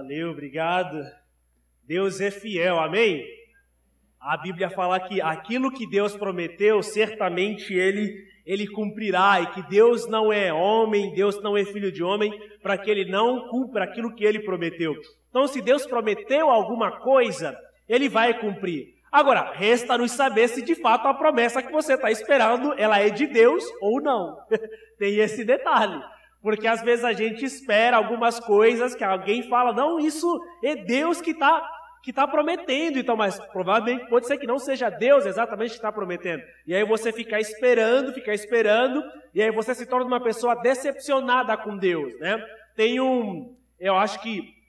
Valeu, obrigado. Deus é fiel, amém? A Bíblia fala que aquilo que Deus prometeu, certamente ele ele cumprirá, e que Deus não é homem, Deus não é filho de homem, para que ele não cumpra aquilo que ele prometeu. Então, se Deus prometeu alguma coisa, ele vai cumprir. Agora, resta-nos saber se de fato a promessa que você está esperando, ela é de Deus ou não. Tem esse detalhe. Porque às vezes a gente espera algumas coisas que alguém fala, não, isso é Deus que está que está prometendo, então, mas provavelmente pode ser que não seja Deus exatamente que está prometendo. E aí você fica esperando, fica esperando, e aí você se torna uma pessoa decepcionada com Deus, né? Tem um, eu acho que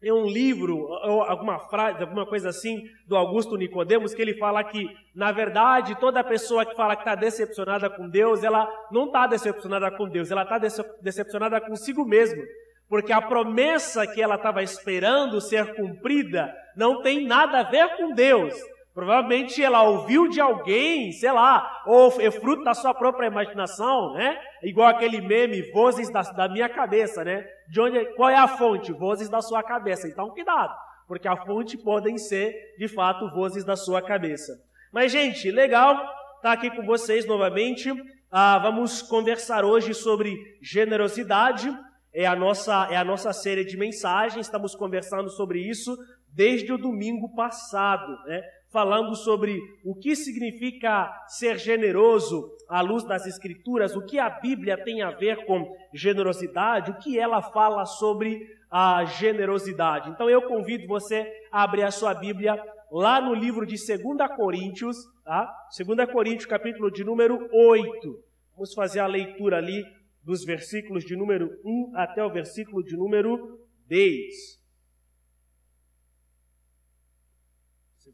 tem um livro, ou alguma frase, alguma coisa assim, do Augusto Nicodemos, que ele fala que, na verdade, toda pessoa que fala que está decepcionada com Deus, ela não está decepcionada com Deus, ela está decepcionada consigo mesma porque a promessa que ela estava esperando ser cumprida não tem nada a ver com Deus. Provavelmente ela ouviu de alguém, sei lá, ou é fruto da sua própria imaginação, né? Igual aquele meme, vozes da, da minha cabeça, né? De onde, qual é a fonte? Vozes da sua cabeça. Então, cuidado, porque a fonte podem ser, de fato, vozes da sua cabeça. Mas, gente, legal estar tá aqui com vocês novamente. Ah, vamos conversar hoje sobre generosidade é a nossa, é a nossa série de mensagens, estamos conversando sobre isso desde o domingo passado, né? Falando sobre o que significa ser generoso à luz das Escrituras, o que a Bíblia tem a ver com generosidade, o que ela fala sobre a generosidade. Então eu convido você a abrir a sua Bíblia lá no livro de 2 Coríntios, tá? 2 Coríntios, capítulo de número 8. Vamos fazer a leitura ali dos versículos de número 1 até o versículo de número 10.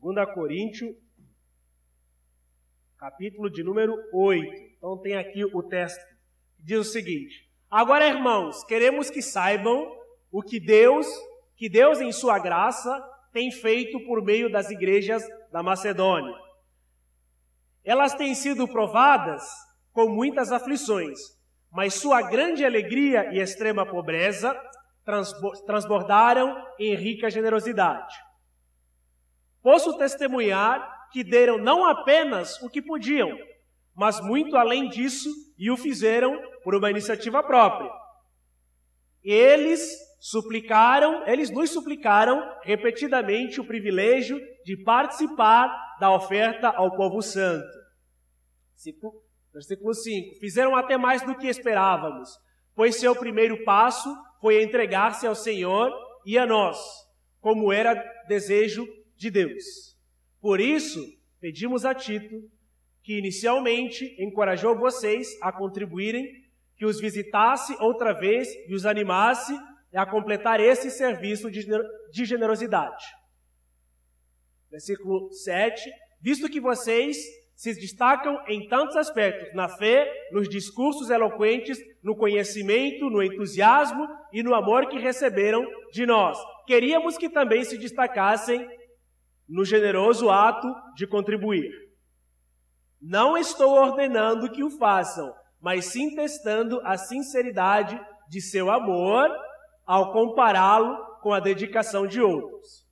2 Coríntios, capítulo de número 8. Então tem aqui o texto. Diz o seguinte: Agora, irmãos, queremos que saibam o que Deus, que Deus em sua graça tem feito por meio das igrejas da Macedônia. Elas têm sido provadas com muitas aflições, mas sua grande alegria e extrema pobreza transbordaram em rica generosidade. Posso testemunhar que deram não apenas o que podiam, mas muito além disso e o fizeram por uma iniciativa própria. Eles suplicaram, eles nos suplicaram repetidamente o privilégio de participar da oferta ao povo santo. Versículo 5: Fizeram até mais do que esperávamos, pois seu primeiro passo foi entregar-se ao Senhor e a nós, como era desejo de Deus. Por isso, pedimos a Tito, que inicialmente encorajou vocês a contribuírem, que os visitasse outra vez e os animasse a completar esse serviço de generosidade. Versículo 7: Visto que vocês se destacam em tantos aspectos: na fé, nos discursos eloquentes, no conhecimento, no entusiasmo e no amor que receberam de nós. Queríamos que também se destacassem no generoso ato de contribuir. Não estou ordenando que o façam, mas sim testando a sinceridade de seu amor ao compará-lo com a dedicação de outros.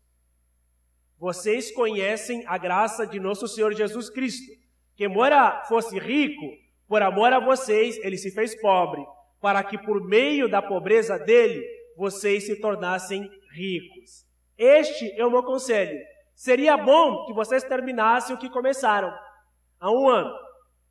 Vocês conhecem a graça de nosso Senhor Jesus Cristo, que, embora fosse rico, por amor a vocês, ele se fez pobre, para que por meio da pobreza dele, vocês se tornassem ricos. Este é o meu conselho. Seria bom que vocês terminassem o que começaram há um ano,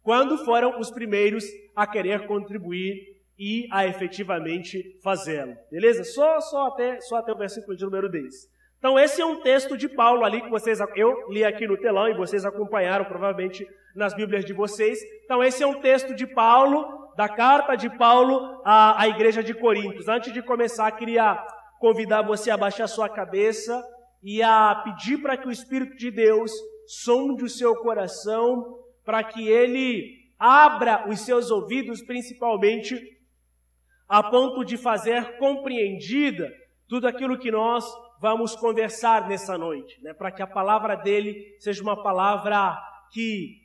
quando foram os primeiros a querer contribuir e a efetivamente fazê-lo. Beleza? Só, só, até, só até o versículo de número 10. Então, esse é um texto de Paulo ali que vocês, eu li aqui no telão e vocês acompanharam provavelmente nas Bíblias de vocês. Então, esse é um texto de Paulo, da carta de Paulo à, à igreja de Coríntios. Antes de começar, queria convidar você a baixar sua cabeça e a pedir para que o Espírito de Deus sonde o seu coração, para que ele abra os seus ouvidos, principalmente a ponto de fazer compreendida tudo aquilo que nós vamos conversar nessa noite, né? para que a palavra dele seja uma palavra que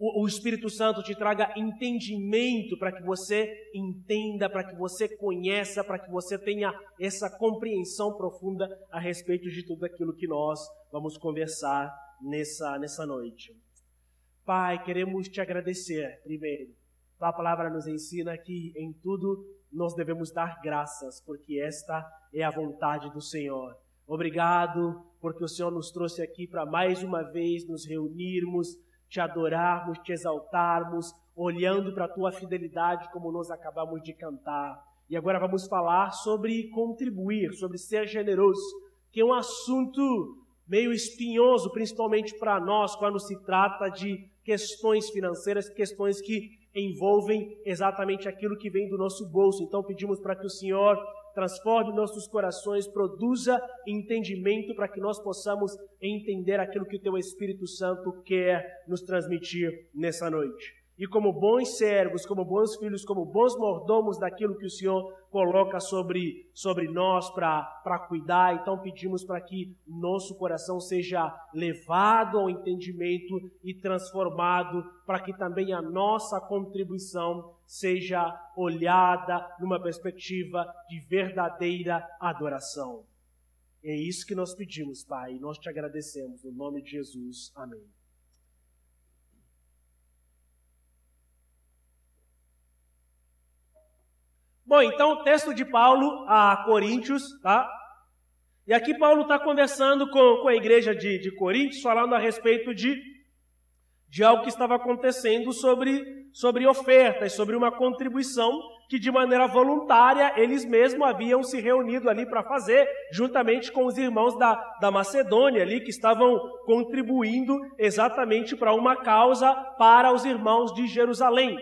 o, Espírito Santo te traga entendimento para que você entenda, para que você conheça, para que você tenha essa compreensão profunda a respeito de tudo aquilo que nós vamos conversar nessa, nessa noite. Pai, queremos te agradecer, primeiro. A palavra nos ensina que em tudo nós devemos dar graças, porque esta é a vontade do Senhor. Obrigado, porque o Senhor nos trouxe aqui para mais uma vez nos reunirmos te adorarmos, te exaltarmos, olhando para a tua fidelidade, como nós acabamos de cantar. E agora vamos falar sobre contribuir, sobre ser generoso, que é um assunto meio espinhoso, principalmente para nós, quando se trata de questões financeiras, questões que envolvem exatamente aquilo que vem do nosso bolso. Então pedimos para que o Senhor transforme nossos corações, produza entendimento para que nós possamos entender aquilo que o Teu Espírito Santo quer nos transmitir nessa noite e como bons servos, como bons filhos, como bons mordomos daquilo que o Senhor coloca sobre, sobre nós para cuidar. Então pedimos para que nosso coração seja levado ao entendimento e transformado, para que também a nossa contribuição seja olhada numa perspectiva de verdadeira adoração. É isso que nós pedimos, Pai, nós te agradecemos. No nome de Jesus. Amém. Bom, então o texto de Paulo a Coríntios, tá? E aqui Paulo está conversando com, com a igreja de, de Coríntios, falando a respeito de, de algo que estava acontecendo sobre, sobre ofertas, sobre uma contribuição que de maneira voluntária eles mesmos haviam se reunido ali para fazer, juntamente com os irmãos da, da Macedônia ali, que estavam contribuindo exatamente para uma causa para os irmãos de Jerusalém.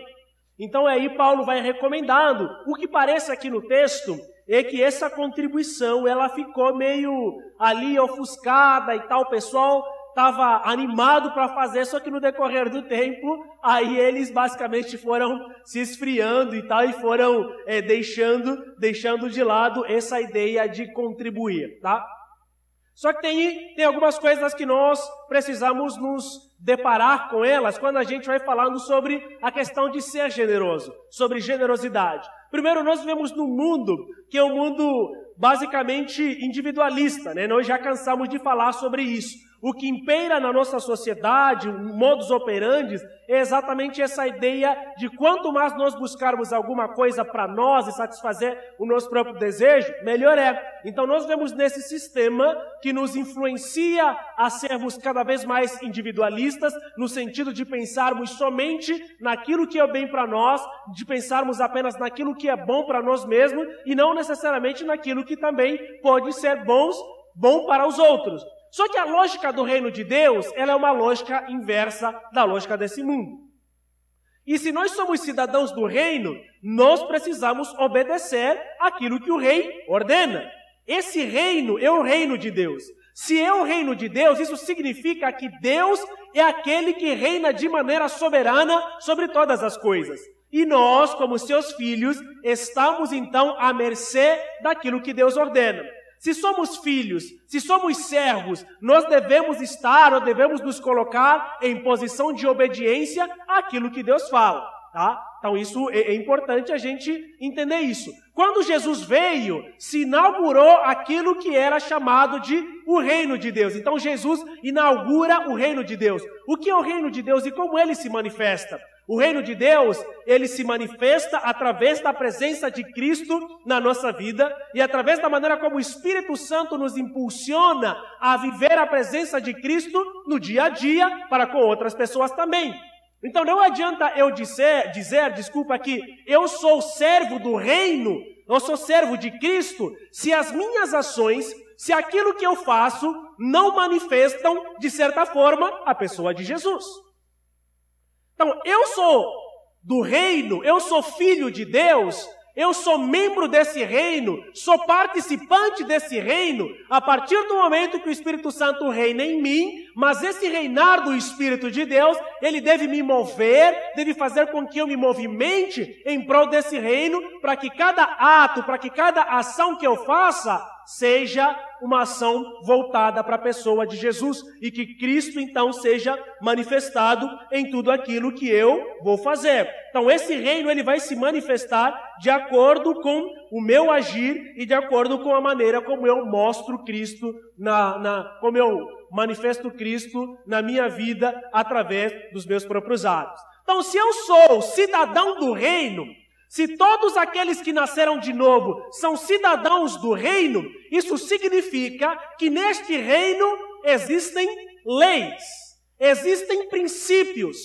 Então aí Paulo vai recomendando. O que parece aqui no texto é que essa contribuição ela ficou meio ali ofuscada e tal, pessoal estava animado para fazer, só que no decorrer do tempo, aí eles basicamente foram se esfriando e tal, e foram é, deixando, deixando de lado essa ideia de contribuir, tá? Só que tem, tem algumas coisas que nós precisamos nos deparar com elas quando a gente vai falando sobre a questão de ser generoso, sobre generosidade. Primeiro, nós vivemos num mundo que é um mundo basicamente individualista, né? Nós já cansamos de falar sobre isso. O que impeira na nossa sociedade, modus operandi, é exatamente essa ideia de quanto mais nós buscarmos alguma coisa para nós e satisfazer o nosso próprio desejo, melhor é. Então nós vemos nesse sistema que nos influencia a sermos cada vez mais individualistas, no sentido de pensarmos somente naquilo que é bem para nós, de pensarmos apenas naquilo que é bom para nós mesmos e não necessariamente naquilo que também pode ser bons, bom para os outros. Só que a lógica do reino de Deus, ela é uma lógica inversa da lógica desse mundo. E se nós somos cidadãos do reino, nós precisamos obedecer aquilo que o rei ordena. Esse reino é o reino de Deus. Se é o reino de Deus, isso significa que Deus é aquele que reina de maneira soberana sobre todas as coisas. E nós, como seus filhos, estamos então à mercê daquilo que Deus ordena. Se somos filhos, se somos servos, nós devemos estar ou devemos nos colocar em posição de obediência àquilo que Deus fala, tá? Então isso é, é importante a gente entender isso. Quando Jesus veio, se inaugurou aquilo que era chamado de o reino de Deus. Então Jesus inaugura o reino de Deus. O que é o reino de Deus e como ele se manifesta? O reino de Deus, ele se manifesta através da presença de Cristo na nossa vida e através da maneira como o Espírito Santo nos impulsiona a viver a presença de Cristo no dia a dia para com outras pessoas também. Então não adianta eu dizer, dizer, desculpa que eu sou servo do reino, eu sou servo de Cristo, se as minhas ações, se aquilo que eu faço não manifestam de certa forma a pessoa de Jesus. Então, eu sou do reino, eu sou filho de Deus, eu sou membro desse reino, sou participante desse reino, a partir do momento que o Espírito Santo reina em mim, mas esse reinar do Espírito de Deus, ele deve me mover, deve fazer com que eu me movimente em prol desse reino, para que cada ato, para que cada ação que eu faça, seja uma ação voltada para a pessoa de Jesus e que Cristo então seja manifestado em tudo aquilo que eu vou fazer. Então esse reino ele vai se manifestar de acordo com o meu agir e de acordo com a maneira como eu mostro Cristo na, na como eu manifesto Cristo na minha vida através dos meus próprios atos. Então se eu sou cidadão do reino, se todos aqueles que nasceram de novo são cidadãos do reino, isso significa que neste reino existem leis, existem princípios,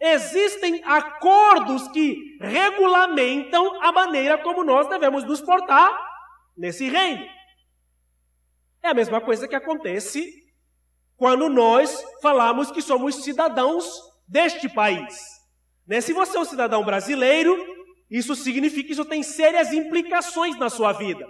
existem acordos que regulamentam a maneira como nós devemos nos portar nesse reino. É a mesma coisa que acontece quando nós falamos que somos cidadãos deste país. Né? Se você é um cidadão brasileiro, isso significa que isso tem sérias implicações na sua vida.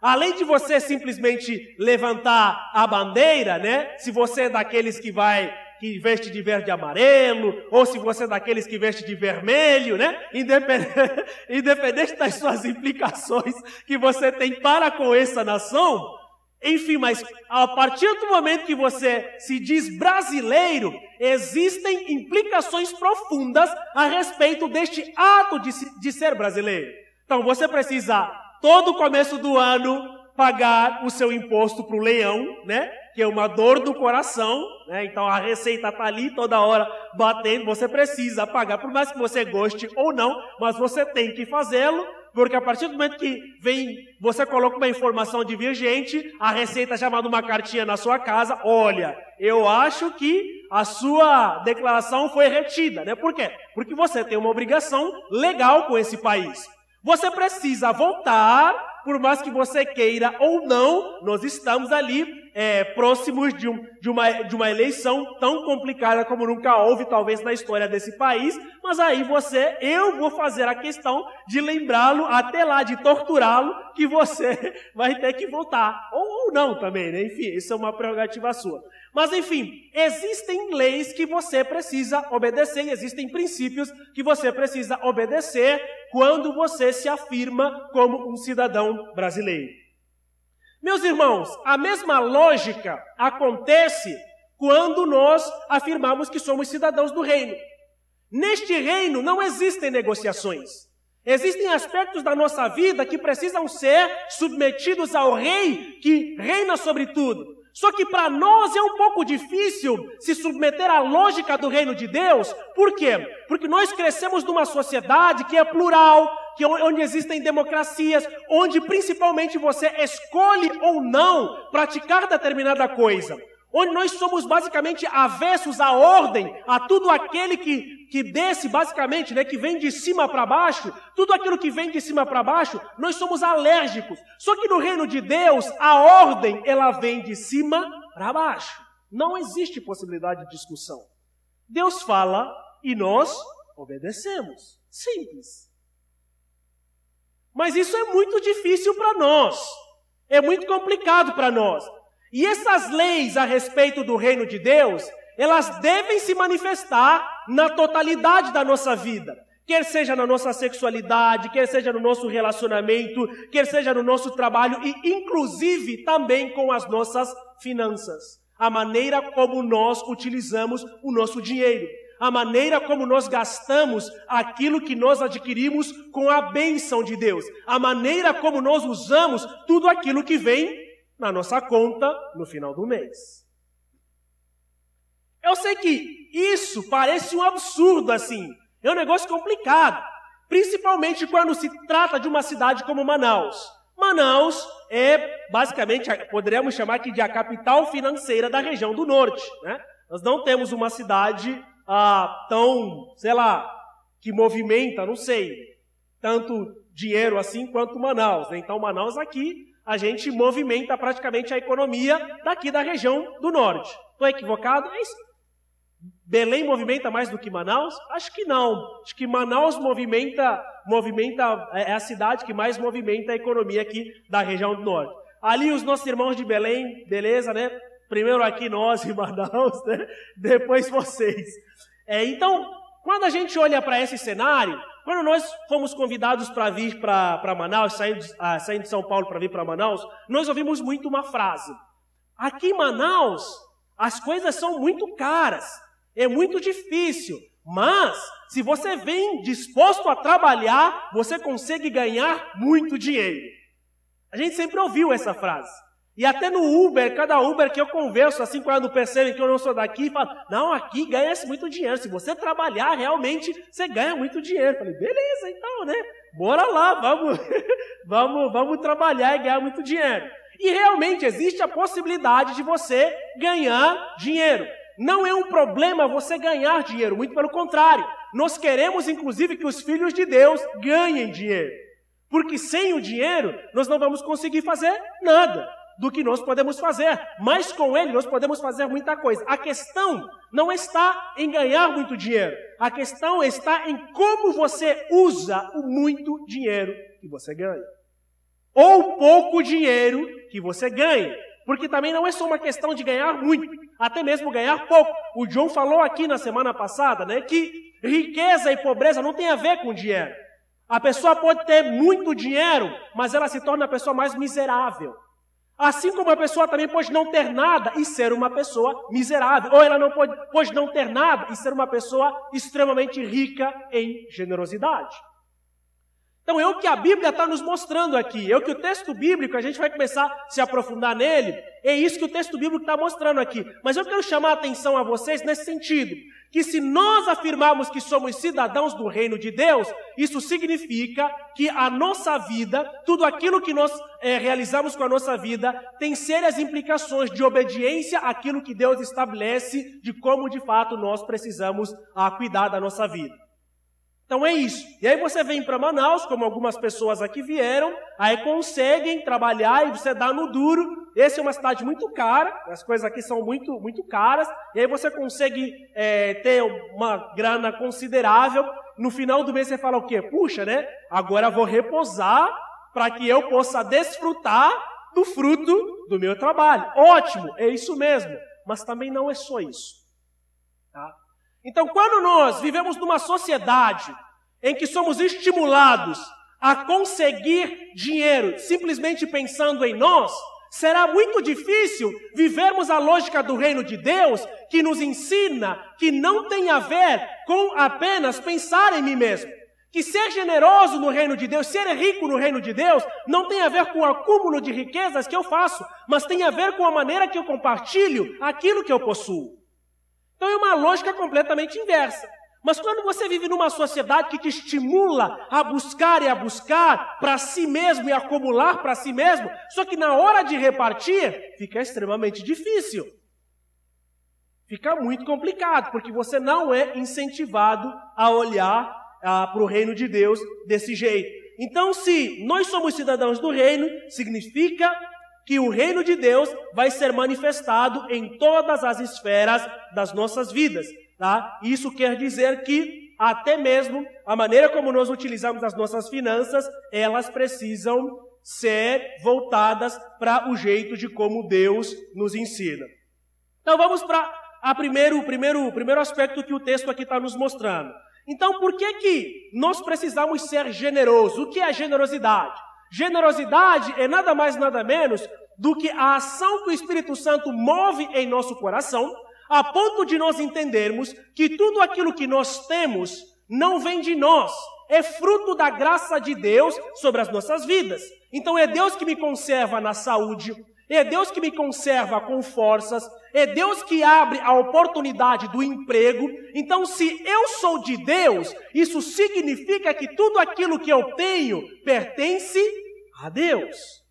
Além de você simplesmente levantar a bandeira, né? Se você é daqueles que vai que veste de verde e amarelo, ou se você é daqueles que veste de vermelho, né? Independente, independente das suas implicações que você tem para com essa nação, enfim, mas a partir do momento que você se diz brasileiro, existem implicações profundas a respeito deste ato de, de ser brasileiro. Então você precisa, todo começo do ano, pagar o seu imposto para o leão, né? Que é uma dor do coração, né? Então a receita está ali toda hora batendo, você precisa pagar, por mais que você goste ou não, mas você tem que fazê-lo porque a partir do momento que vem, você coloca uma informação divergente, a Receita já manda uma cartinha na sua casa, olha, eu acho que a sua declaração foi retida, né? Por quê? Porque você tem uma obrigação legal com esse país. Você precisa voltar por mais que você queira ou não, nós estamos ali é, próximos de, um, de, uma, de uma eleição tão complicada como nunca houve, talvez, na história desse país. Mas aí você, eu vou fazer a questão de lembrá-lo, até lá, de torturá-lo, que você vai ter que voltar. Ou, ou não também, né? Enfim, isso é uma prerrogativa sua. Mas enfim, existem leis que você precisa obedecer, existem princípios que você precisa obedecer quando você se afirma como um cidadão brasileiro. Meus irmãos, a mesma lógica acontece quando nós afirmamos que somos cidadãos do reino. Neste reino não existem negociações. Existem aspectos da nossa vida que precisam ser submetidos ao rei que reina sobre tudo. Só que para nós é um pouco difícil se submeter à lógica do reino de Deus. Por quê? Porque nós crescemos numa sociedade que é plural, que é onde existem democracias, onde principalmente você escolhe ou não praticar determinada coisa onde nós somos basicamente avessos à ordem, a tudo aquele que, que desce basicamente, né, que vem de cima para baixo, tudo aquilo que vem de cima para baixo, nós somos alérgicos. Só que no reino de Deus, a ordem, ela vem de cima para baixo. Não existe possibilidade de discussão. Deus fala e nós obedecemos. Simples. Mas isso é muito difícil para nós. É muito complicado para nós. E essas leis a respeito do reino de Deus, elas devem se manifestar na totalidade da nossa vida. Quer seja na nossa sexualidade, quer seja no nosso relacionamento, quer seja no nosso trabalho e, inclusive, também com as nossas finanças. A maneira como nós utilizamos o nosso dinheiro. A maneira como nós gastamos aquilo que nós adquirimos com a bênção de Deus. A maneira como nós usamos tudo aquilo que vem na nossa conta no final do mês. Eu sei que isso parece um absurdo assim, é um negócio complicado, principalmente quando se trata de uma cidade como Manaus. Manaus é basicamente, poderíamos chamar aqui de a capital financeira da região do norte. Né? Nós não temos uma cidade ah, tão, sei lá, que movimenta, não sei, tanto dinheiro assim quanto Manaus. Né? Então Manaus aqui a gente movimenta praticamente a economia daqui da região do norte. Estou equivocado? É isso. Belém movimenta mais do que Manaus? Acho que não. Acho que Manaus movimenta, movimenta é, é a cidade que mais movimenta a economia aqui da região do norte. Ali os nossos irmãos de Belém, beleza, né? Primeiro aqui nós em Manaus, né? depois vocês. É, então, quando a gente olha para esse cenário, quando nós fomos convidados para vir para Manaus, saindo, ah, saindo de São Paulo para vir para Manaus, nós ouvimos muito uma frase. Aqui em Manaus, as coisas são muito caras, é muito difícil, mas se você vem disposto a trabalhar, você consegue ganhar muito dinheiro. A gente sempre ouviu essa frase. E até no Uber, cada Uber que eu converso, assim, quando percebem que eu não sou daqui, fala, não, aqui ganha-se muito dinheiro. Se você trabalhar, realmente, você ganha muito dinheiro. Eu falei, beleza, então, né? Bora lá, vamos, vamos, vamos trabalhar e ganhar muito dinheiro. E realmente existe a possibilidade de você ganhar dinheiro. Não é um problema você ganhar dinheiro, muito pelo contrário. Nós queremos, inclusive, que os filhos de Deus ganhem dinheiro. Porque sem o dinheiro, nós não vamos conseguir fazer nada do que nós podemos fazer, mas com ele nós podemos fazer muita coisa. A questão não está em ganhar muito dinheiro, a questão está em como você usa o muito dinheiro que você ganha, ou pouco dinheiro que você ganha, porque também não é só uma questão de ganhar muito, até mesmo ganhar pouco. O John falou aqui na semana passada, né, que riqueza e pobreza não tem a ver com dinheiro. A pessoa pode ter muito dinheiro, mas ela se torna a pessoa mais miserável. Assim como a pessoa também pode não ter nada e ser uma pessoa miserável. Ou ela não pode, pode não ter nada e ser uma pessoa extremamente rica em generosidade. Então é o que a Bíblia está nos mostrando aqui, é o que o texto bíblico, a gente vai começar a se aprofundar nele, é isso que o texto bíblico está mostrando aqui. Mas eu quero chamar a atenção a vocês nesse sentido, que se nós afirmarmos que somos cidadãos do reino de Deus, isso significa que a nossa vida, tudo aquilo que nós é, realizamos com a nossa vida, tem sérias implicações de obediência àquilo que Deus estabelece de como de fato nós precisamos a, ah, cuidar da nossa vida. Então é isso. E aí você vem para Manaus, como algumas pessoas aqui vieram, aí conseguem trabalhar e você dá no duro. Essa é uma cidade muito cara, as coisas aqui são muito, muito caras, e aí você consegue é, ter uma grana considerável. No final do mês você fala o quê? Puxa, né? Agora vou repousar para que eu possa desfrutar do fruto do meu trabalho. Ótimo, é isso mesmo. Mas também não é só isso. Tá? Então, quando nós vivemos numa sociedade em que somos estimulados a conseguir dinheiro simplesmente pensando em nós, será muito difícil vivermos a lógica do reino de Deus que nos ensina que não tem a ver com apenas pensar em mim mesmo. Que ser generoso no reino de Deus, ser rico no reino de Deus, não tem a ver com o acúmulo de riquezas que eu faço, mas tem a ver com a maneira que eu compartilho aquilo que eu possuo. Então é uma lógica completamente inversa. Mas quando você vive numa sociedade que te estimula a buscar e a buscar para si mesmo e acumular para si mesmo, só que na hora de repartir fica extremamente difícil. Fica muito complicado, porque você não é incentivado a olhar para o reino de Deus desse jeito. Então, se nós somos cidadãos do reino, significa que o reino de Deus vai ser manifestado em todas as esferas das nossas vidas, tá? Isso quer dizer que até mesmo a maneira como nós utilizamos as nossas finanças, elas precisam ser voltadas para o jeito de como Deus nos ensina. Então vamos para a primeiro, o primeiro, primeiro aspecto que o texto aqui está nos mostrando. Então, por que que nós precisamos ser generosos? O que é generosidade? Generosidade é nada mais nada menos do que a ação que o Espírito Santo move em nosso coração, a ponto de nós entendermos que tudo aquilo que nós temos não vem de nós, é fruto da graça de Deus sobre as nossas vidas. Então é Deus que me conserva na saúde, é Deus que me conserva com forças, é Deus que abre a oportunidade do emprego. Então, se eu sou de Deus, isso significa que tudo aquilo que eu tenho pertence a Deus.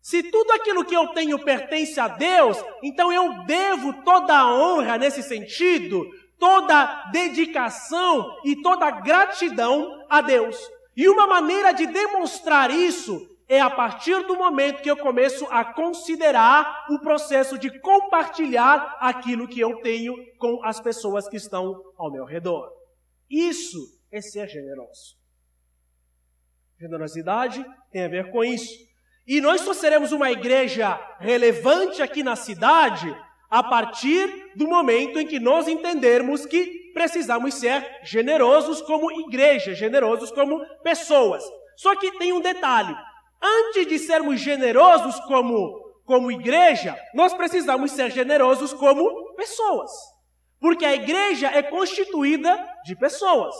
Se tudo aquilo que eu tenho pertence a Deus, então eu devo toda a honra nesse sentido, toda dedicação e toda gratidão a Deus. E uma maneira de demonstrar isso é a partir do momento que eu começo a considerar o processo de compartilhar aquilo que eu tenho com as pessoas que estão ao meu redor. Isso é ser generoso. Generosidade tem a ver com isso. E nós só seremos uma igreja relevante aqui na cidade a partir do momento em que nós entendermos que precisamos ser generosos como igreja, generosos como pessoas. Só que tem um detalhe: antes de sermos generosos como, como igreja, nós precisamos ser generosos como pessoas. Porque a igreja é constituída de pessoas.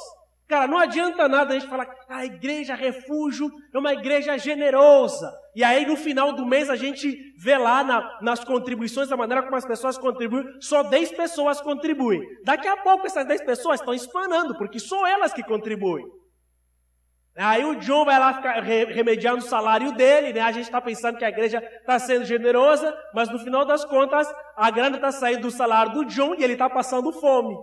Cara, não adianta nada a gente falar, ah, a igreja refúgio é uma igreja generosa. E aí no final do mês a gente vê lá na, nas contribuições, da maneira como as pessoas contribuem, só 10 pessoas contribuem. Daqui a pouco essas 10 pessoas estão espanando, porque são elas que contribuem. Aí o John vai lá ficar remediando o salário dele, né? A gente está pensando que a igreja está sendo generosa, mas no final das contas, a grana está saindo do salário do John e ele está passando fome.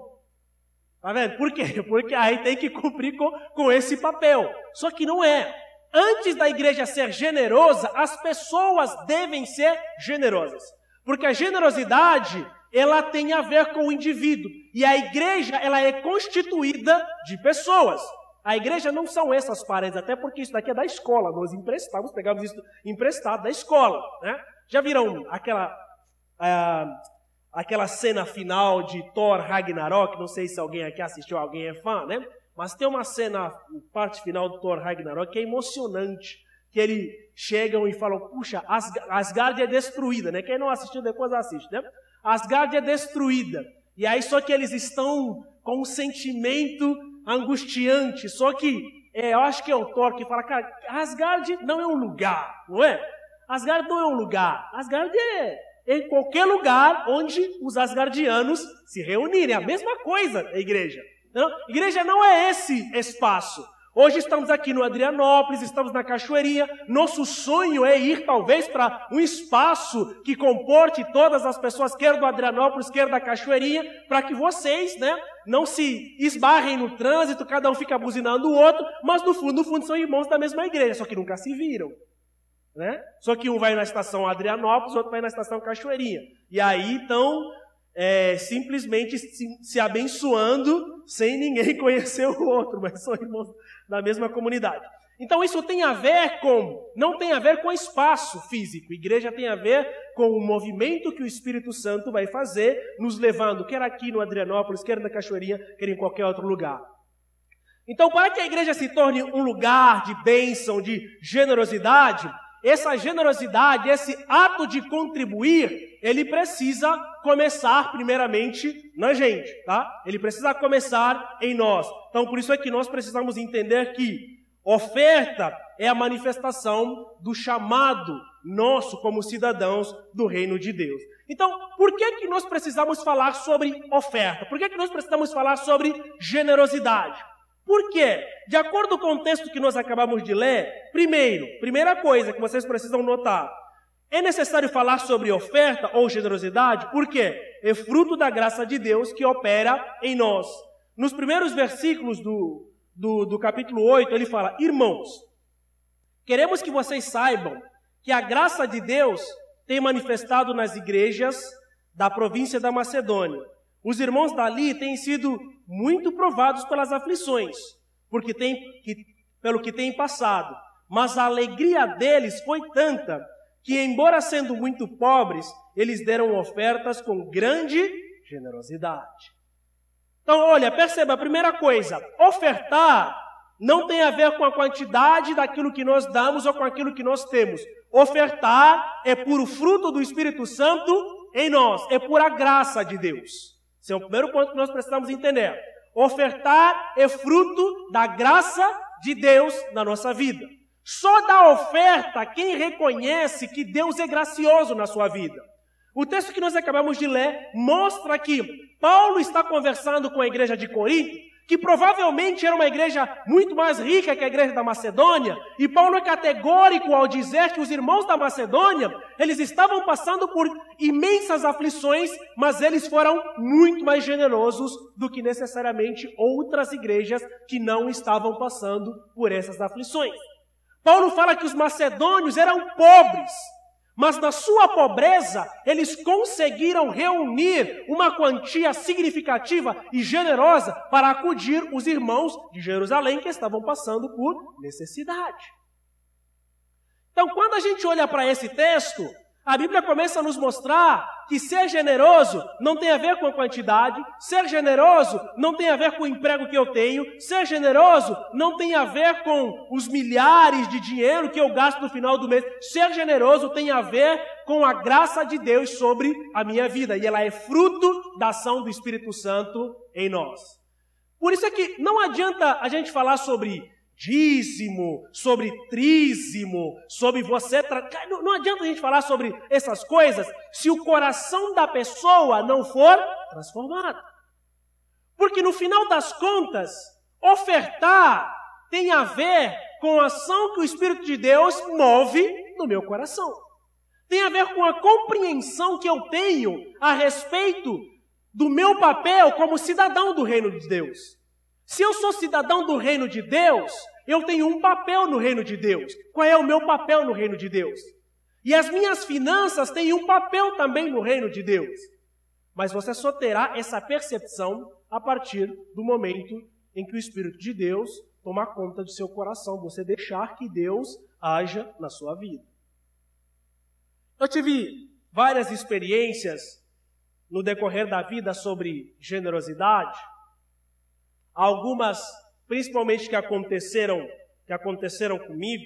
Tá vendo? Por quê? Porque aí tem que cumprir com, com esse papel. Só que não é. Antes da igreja ser generosa, as pessoas devem ser generosas. Porque a generosidade, ela tem a ver com o indivíduo. E a igreja, ela é constituída de pessoas. A igreja não são essas paredes, até porque isso daqui é da escola. Nós emprestamos, pegamos isso emprestado da escola. Né? Já viram aquela. Ah, aquela cena final de Thor Ragnarok, não sei se alguém aqui assistiu, alguém é fã, né? Mas tem uma cena, parte final do Thor Ragnarok, que é emocionante, que eles chegam e falam, puxa, Asgard é destruída, né? Quem não assistiu depois assiste, né? Asgard é destruída. E aí só que eles estão com um sentimento angustiante, só que é, eu acho que é o Thor que fala, cara, Asgard não é um lugar, não é? Asgard não é um lugar, Asgard é em qualquer lugar onde os asgardianos se reunirem. A mesma coisa a igreja. Não? Igreja não é esse espaço. Hoje estamos aqui no Adrianópolis, estamos na Cachoeirinha. Nosso sonho é ir talvez para um espaço que comporte todas as pessoas, quer do Adrianópolis, quer da Cachoeirinha, para que vocês, né, não se esbarrem no trânsito, cada um fica buzinando o outro, mas no fundo, no fundo são irmãos da mesma igreja, só que nunca se viram. Né? Só que um vai na estação Adrianópolis, outro vai na estação Cachoeirinha. E aí estão é, simplesmente se, se, abençoando sem ninguém conhecer o outro, mas são irmãos da mesma comunidade. Então isso tem a ver com, não tem a ver com espaço físico. Igreja tem a ver com o movimento que o Espírito Santo vai fazer, nos levando, quer aqui no Adrianópolis, quer na Cachoeirinha, quer em qualquer outro lugar. Então, para que a igreja se torne um lugar de bênção, de generosidade, essa generosidade, esse ato de contribuir, ele precisa começar primeiramente na gente, tá? Ele precisa começar em nós. Então, por isso é que nós precisamos entender que oferta é a manifestação do chamado nosso como cidadãos do reino de Deus. Então, por que que nós precisamos falar sobre oferta? Por que que nós precisamos falar sobre generosidade? Por quê? De acordo com o texto que nós acabamos de ler, primeiro, primeira coisa que vocês precisam notar, é necessário falar sobre oferta ou generosidade, por quê? É fruto da graça de Deus que opera em nós. Nos primeiros versículos do, do, do capítulo 8, ele fala: Irmãos, queremos que vocês saibam que a graça de Deus tem manifestado nas igrejas da província da Macedônia. Os irmãos dali têm sido muito provados pelas aflições, porque tem, que, pelo que têm passado. Mas a alegria deles foi tanta que, embora sendo muito pobres, eles deram ofertas com grande generosidade. Então, olha, perceba a primeira coisa: ofertar não tem a ver com a quantidade daquilo que nós damos ou com aquilo que nós temos. Ofertar é puro fruto do Espírito Santo em nós, é pura graça de Deus. Esse é o primeiro ponto que nós precisamos entender. Ofertar é fruto da graça de Deus na nossa vida. Só dá oferta quem reconhece que Deus é gracioso na sua vida. O texto que nós acabamos de ler mostra que Paulo está conversando com a igreja de Corinto que provavelmente era uma igreja muito mais rica que a igreja da Macedônia, e Paulo é categórico ao dizer que os irmãos da Macedônia, eles estavam passando por imensas aflições, mas eles foram muito mais generosos do que necessariamente outras igrejas que não estavam passando por essas aflições. Paulo fala que os macedônios eram pobres, mas na sua pobreza, eles conseguiram reunir uma quantia significativa e generosa para acudir os irmãos de Jerusalém que estavam passando por necessidade. Então, quando a gente olha para esse texto, A Bíblia começa a nos mostrar que ser generoso não tem a ver com a quantidade, ser generoso não tem a ver com o emprego que eu tenho, ser generoso não tem a ver com os milhares de dinheiro que eu gasto no final do mês. Ser generoso tem a ver com a graça de Deus sobre a minha vida e ela é fruto da ação do Espírito Santo em nós. Por isso é que não adianta a gente falar sobre dízimo, sobre trízimo, sobre você. Tra... Não, não adianta a gente falar sobre essas coisas se o coração da pessoa não for transformado. Porque no final das contas, ofertar tem a ver com a ação que o Espírito de Deus move no meu coração. Tem a ver com a compreensão que eu tenho a respeito do meu papel como cidadão do reino de Deus. Se eu sou cidadão do reino de Deus, eu tenho um papel no reino de Deus. Qual é o meu papel no reino de Deus? E as minhas finanças têm um papel também no reino de Deus. Mas você só terá essa percepção a partir do momento em que o Espírito de Deus tomar conta do seu coração, você deixar que Deus haja na sua vida. Eu tive várias experiências no decorrer da vida sobre generosidade. Algumas, principalmente que aconteceram, que aconteceram comigo,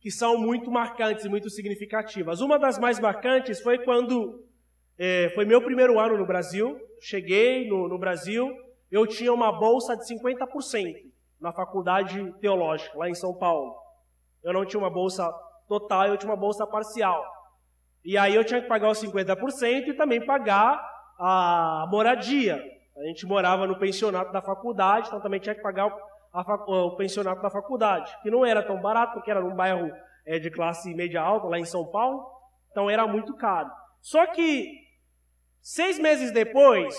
que são muito marcantes e muito significativas. Uma das mais marcantes foi quando é, foi meu primeiro ano no Brasil. Cheguei no, no Brasil, eu tinha uma bolsa de 50% na faculdade teológica, lá em São Paulo. Eu não tinha uma bolsa total, eu tinha uma bolsa parcial. E aí eu tinha que pagar os 50% e também pagar a moradia. A gente morava no pensionato da faculdade, então também tinha que pagar o, o pensionato da faculdade, que não era tão barato, porque era num bairro é, de classe média alta, lá em São Paulo, então era muito caro. Só que seis meses depois,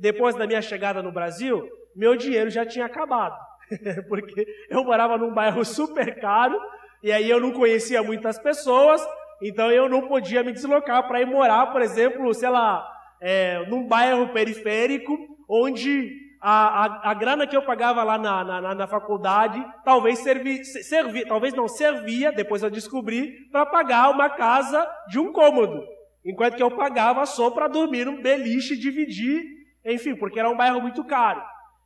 depois da minha chegada no Brasil, meu dinheiro já tinha acabado, porque eu morava num bairro super caro, e aí eu não conhecia muitas pessoas, então eu não podia me deslocar para ir morar, por exemplo, sei lá, é, num bairro periférico, onde a, a, a, grana que eu pagava lá na, na, na faculdade talvez servi, servi, talvez não servia, depois eu descobri, para pagar uma casa de um cômodo. Enquanto que eu pagava só para dormir num beliche, dividir, enfim, porque era um bairro muito caro.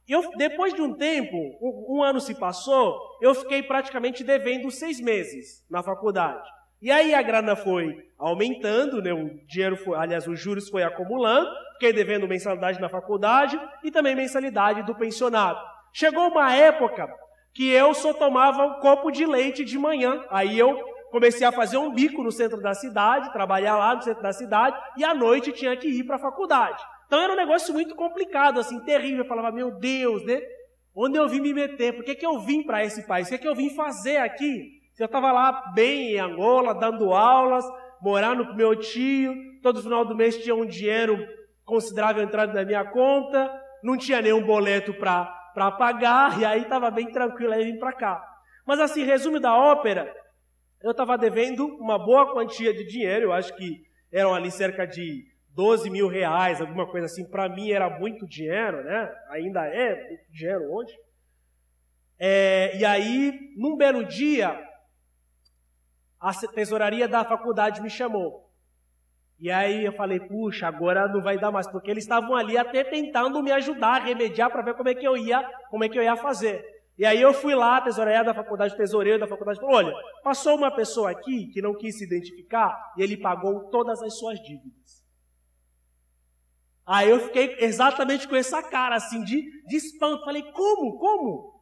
Eu, depois de um tempo, um, um ano se passou, eu fiquei praticamente devendo seis meses na faculdade. E aí a grana foi aumentando, né? o dinheiro foi, aliás, os juros foi acumulando, fiquei devendo mensalidade na faculdade e também mensalidade do pensionado. Chegou uma época que eu só tomava um copo de leite de manhã. Aí eu comecei a fazer um bico no centro da cidade, trabalhar lá no centro da cidade, e à noite tinha que ir para a faculdade. Então era um negócio muito complicado, assim, terrível. Eu falava, meu Deus, né? Onde eu vim me meter? Por que, que eu vim para esse país? O que, que eu vim fazer aqui? Eu estava lá bem em Angola, dando aulas, morando com meu tio, todo final do mês tinha um dinheiro considerável entrado na minha conta, não tinha nenhum boleto para pagar, e aí estava bem tranquilo, aí vim para cá. Mas assim, resumo da ópera, eu estava devendo uma boa quantia de dinheiro, eu acho que eram ali cerca de 12 mil reais, alguma coisa assim, para mim era muito dinheiro, né? Ainda é muito dinheiro hoje. É, e aí, num belo dia, a tesouraria da faculdade me chamou. E aí eu falei, puxa, agora não vai dar mais, porque eles estavam ali até tentando me ajudar, remediar para ver como é que eu ia, como é que eu ia fazer. E aí eu fui lá, tesouraria da faculdade, tesoureiro da faculdade, falou, olha, passou uma pessoa aqui que não quis se identificar e ele pagou todas as suas dívidas. Aí eu fiquei exatamente com essa cara assim de, de espanto. Falei, como? Como?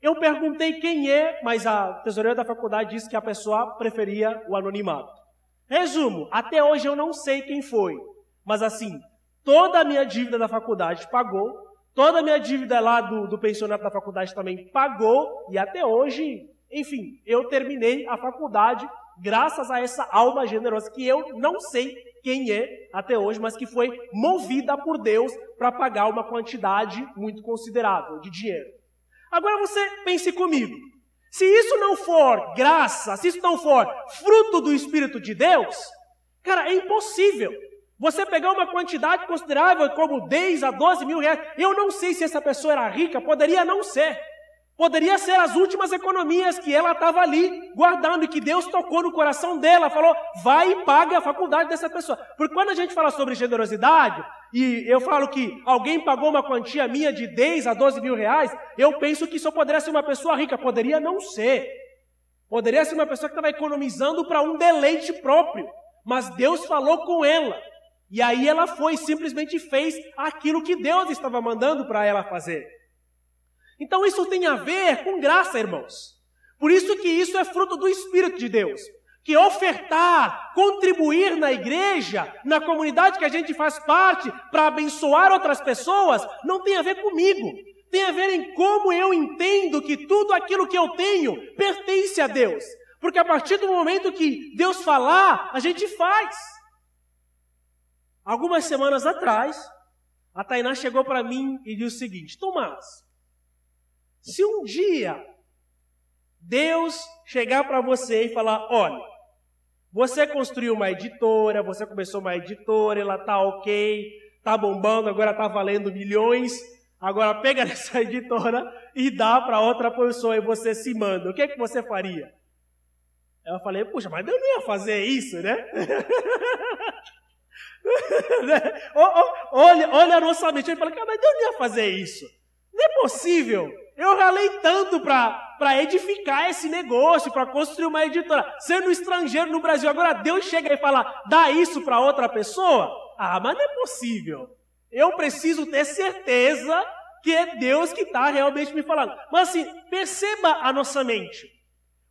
Eu perguntei quem é, mas a tesoureira da faculdade disse que a pessoa preferia o anonimato. Resumo, até hoje eu não sei quem foi, mas assim, toda a minha dívida da faculdade pagou, toda a minha dívida lá do, do pensionato da faculdade também pagou, e até hoje, enfim, eu terminei a faculdade graças a essa alma generosa que eu não sei quem é até hoje, mas que foi movida por Deus para pagar uma quantidade muito considerável de dinheiro. Agora você pense comigo. Se isso não for graça, se isso não for fruto do Espírito de Deus, cara, é impossível. Você pegar uma quantidade considerável, como 10 a 12 mil reais, eu não sei se essa pessoa era rica, poderia não ser. Poderia ser as últimas economias que ela estava ali guardando e que Deus tocou no coração dela, falou: vai e paga a faculdade dessa pessoa. Porque quando a gente fala sobre generosidade, e eu falo que alguém pagou uma quantia minha de 10 a 12 mil reais, eu penso que isso poderia ser uma pessoa rica. Poderia não ser. Poderia ser uma pessoa que estava economizando para um deleite próprio. Mas Deus falou com ela. E aí ela foi simplesmente fez aquilo que Deus estava mandando para ela fazer. Então isso tem a ver com graça, irmãos. Por isso que isso é fruto do Espírito de Deus. Que ofertar, contribuir na igreja, na comunidade que a gente faz parte, para abençoar outras pessoas, não tem a ver comigo. Tem a ver em como eu entendo que tudo aquilo que eu tenho pertence a Deus. Porque a partir do momento que Deus falar, a gente faz. Algumas semanas atrás, a Tainá chegou para mim e disse o seguinte: Tomás, se um dia Deus chegar para você e falar: olha, você construiu uma editora, você começou uma editora, ela tá ok, tá bombando, agora tá valendo milhões. Agora pega essa editora e dá para outra pessoa e você se manda. O que é que você faria? Eu falei, puxa, mas eu não ia fazer isso, né? olha, olha a nossa mente. Ele fala, mas eu não ia fazer isso. Não é possível. Eu ralei tanto para edificar esse negócio, para construir uma editora, sendo estrangeiro no Brasil. Agora Deus chega e fala, dá isso para outra pessoa? Ah, mas não é possível. Eu preciso ter certeza que é Deus que está realmente me falando. Mas assim, perceba a nossa mente.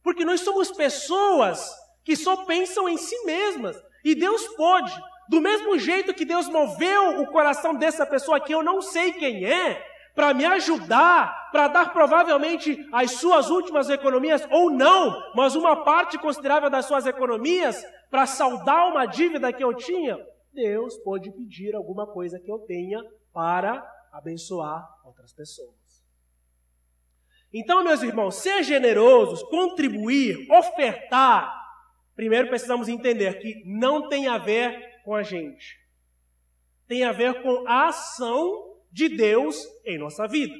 Porque nós somos pessoas que só pensam em si mesmas. E Deus pode, do mesmo jeito que Deus moveu o coração dessa pessoa que eu não sei quem é, para me ajudar, para dar provavelmente as suas últimas economias, ou não, mas uma parte considerável das suas economias, para saldar uma dívida que eu tinha, Deus pode pedir alguma coisa que eu tenha para abençoar outras pessoas. Então, meus irmãos, ser generosos, contribuir, ofertar, primeiro precisamos entender que não tem a ver com a gente. Tem a ver com a ação de Deus em nossa vida.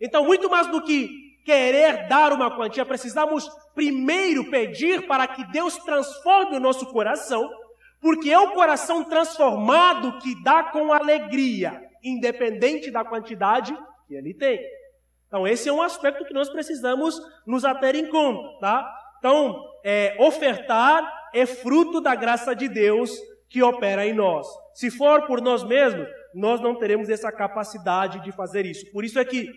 Então, muito mais do que querer dar uma quantia, precisamos primeiro pedir para que Deus transforme o nosso coração, porque é o coração transformado que dá com alegria, independente da quantidade que ele tem. Então, esse é um aspecto que nós precisamos nos ater em conta, tá? Então, é, ofertar é fruto da graça de Deus que opera em nós. Se for por nós mesmos, nós não teremos essa capacidade de fazer isso. Por isso é que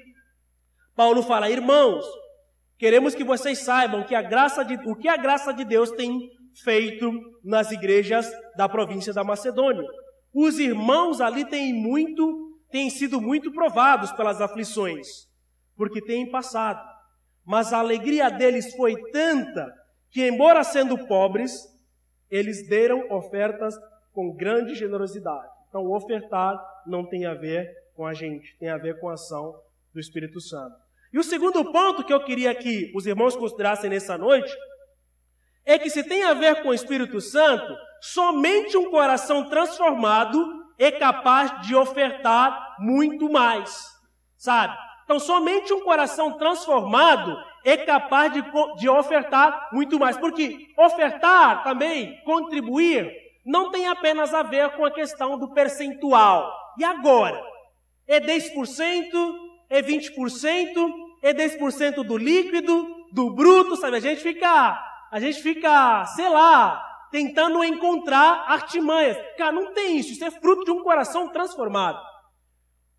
Paulo fala, irmãos, queremos que vocês saibam que a graça de, o que a graça de Deus tem feito nas igrejas da província da Macedônia. Os irmãos ali têm muito, têm sido muito provados pelas aflições, porque têm passado. Mas a alegria deles foi tanta que, embora sendo pobres, eles deram ofertas com grande generosidade. Então, ofertar não tem a ver com a gente, tem a ver com a ação do Espírito Santo. E o segundo ponto que eu queria que os irmãos considerassem nessa noite é que se tem a ver com o Espírito Santo, somente um coração transformado é capaz de ofertar muito mais, sabe? Então, somente um coração transformado é capaz de, de ofertar muito mais. Porque ofertar também, contribuir, não tem apenas a ver com a questão do percentual. E agora? É 10%? É 20%? É 10% do líquido, do bruto, sabe? A gente fica, a gente fica, sei lá, tentando encontrar artimanhas. Cara, não tem isso. Isso é fruto de um coração transformado.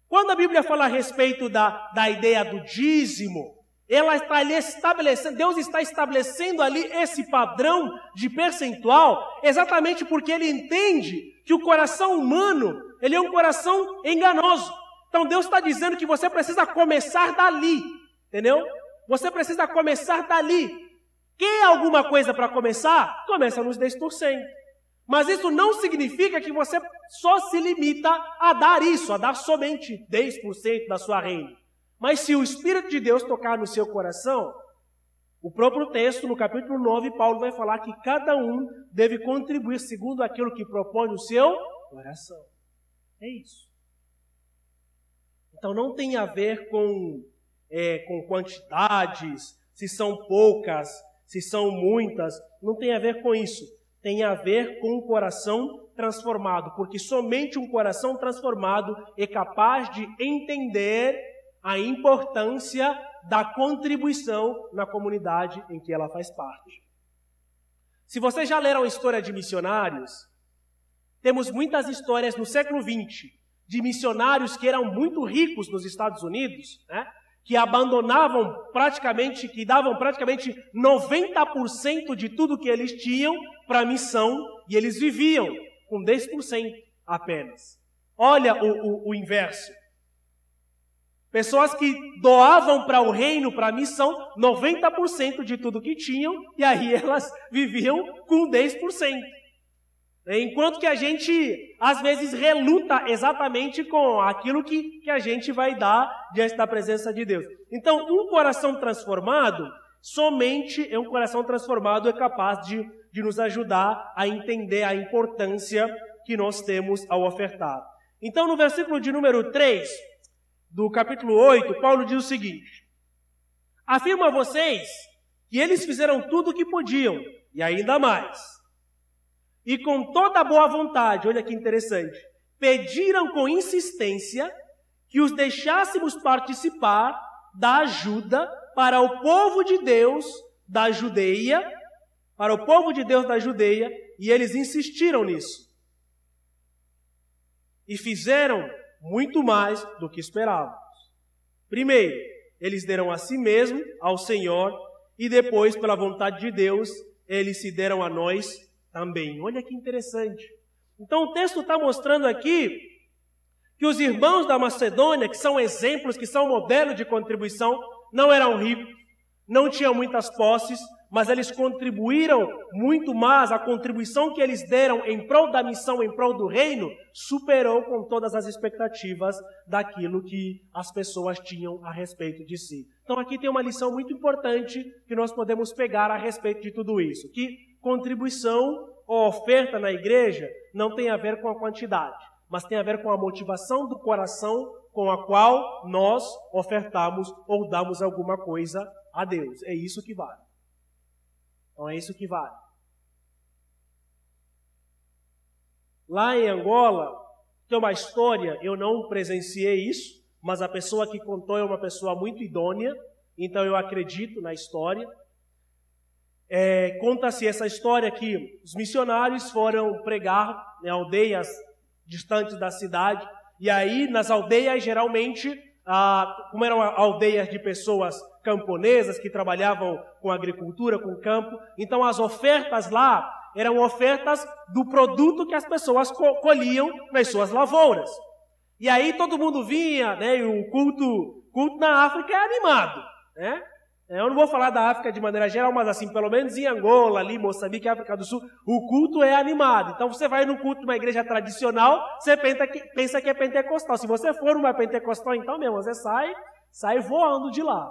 Quando a Bíblia fala a respeito da, da ideia do dízimo, ela está ali estabelecendo, Deus está estabelecendo ali esse padrão de percentual, exatamente porque ele entende que o coração humano, ele é um coração enganoso. Então Deus está dizendo que você precisa começar dali, entendeu? Você precisa começar dali. Quer alguma coisa para começar? Começa nos 10%. Mas isso não significa que você só se limita a dar isso, a dar somente 10% da sua renda. Mas se o Espírito de Deus tocar no seu coração, o próprio texto, no capítulo 9, Paulo vai falar que cada um deve contribuir segundo aquilo que propõe o seu coração. É isso. Então não tem a ver com é, com quantidades, se são poucas, se são muitas, não tem a ver com isso. Tem a ver com um coração transformado, porque somente um coração transformado é capaz de entender a importância da contribuição na comunidade em que ela faz parte. Se vocês já leram a história de missionários, temos muitas histórias no século XX de missionários que eram muito ricos nos Estados Unidos, né? que abandonavam praticamente, que davam praticamente 90% de tudo que eles tinham para a missão e eles viviam com 10% apenas. Olha o, o, o inverso. Pessoas que doavam para o reino, para a missão, 90% de tudo que tinham, e aí elas viviam com 10%. Enquanto que a gente, às vezes, reluta exatamente com aquilo que, que a gente vai dar diante da presença de Deus. Então, um coração transformado, somente é um coração transformado é capaz de, de nos ajudar a entender a importância que nós temos ao ofertar. Então, no versículo de número 3, do capítulo 8, Paulo diz o seguinte: Afirmo a vocês que eles fizeram tudo o que podiam, e ainda mais. E com toda boa vontade, olha que interessante, pediram com insistência que os deixássemos participar da ajuda para o povo de Deus da Judeia, para o povo de Deus da Judeia, e eles insistiram nisso. E fizeram muito mais do que esperávamos. Primeiro, eles deram a si mesmo, ao Senhor, e depois, pela vontade de Deus, eles se deram a nós também. Olha que interessante. Então o texto está mostrando aqui que os irmãos da Macedônia, que são exemplos, que são modelo de contribuição, não eram ricos, não tinham muitas posses, mas eles contribuíram muito mais, a contribuição que eles deram em prol da missão, em prol do reino, superou com todas as expectativas daquilo que as pessoas tinham a respeito de si. Então aqui tem uma lição muito importante que nós podemos pegar a respeito de tudo isso, que contribuição ou oferta na igreja não tem a ver com a quantidade, mas tem a ver com a motivação do coração com a qual nós ofertamos ou damos alguma coisa a Deus. É isso que vale. Então é isso que vale. Lá em Angola, tem uma história, eu não presenciei isso, mas a pessoa que contou é uma pessoa muito idônea, então eu acredito na história. É, Conta-se essa história que os missionários foram pregar em aldeias distantes da cidade, e aí nas aldeias geralmente, ah, como eram aldeias de pessoas camponesas que trabalhavam com agricultura, com campo. Então as ofertas lá eram ofertas do produto que as pessoas colhiam nas suas lavouras. E aí todo mundo vinha, né? E o culto, culto na África é animado, né? Eu não vou falar da África de maneira geral, mas assim, pelo menos em Angola, ali, Moçambique, África do Sul, o culto é animado. Então você vai no culto de uma igreja tradicional, você pensa que, é pentecostal. Se você for uma pentecostal, então mesmo, você sai, sai voando de lá.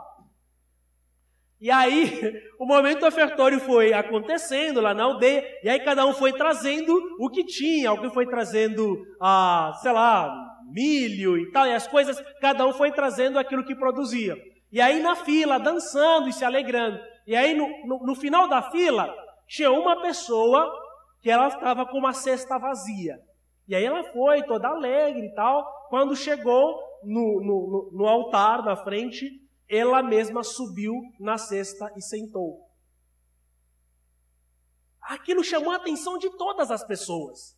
E aí, o momento ofertório foi acontecendo lá na aldeia, e aí cada um foi trazendo o que tinha, alguém foi trazendo, ah, sei lá, milho e tal, e as coisas, cada um foi trazendo aquilo que produzia. E aí na fila, dançando e se alegrando. E aí no, no, no final da fila, tinha uma pessoa que ela estava com uma cesta vazia. E aí ela foi toda alegre e tal. Quando chegou no, no, no altar na frente, ela mesma subiu na cesta e sentou. Aquilo chamou a atenção de todas as pessoas.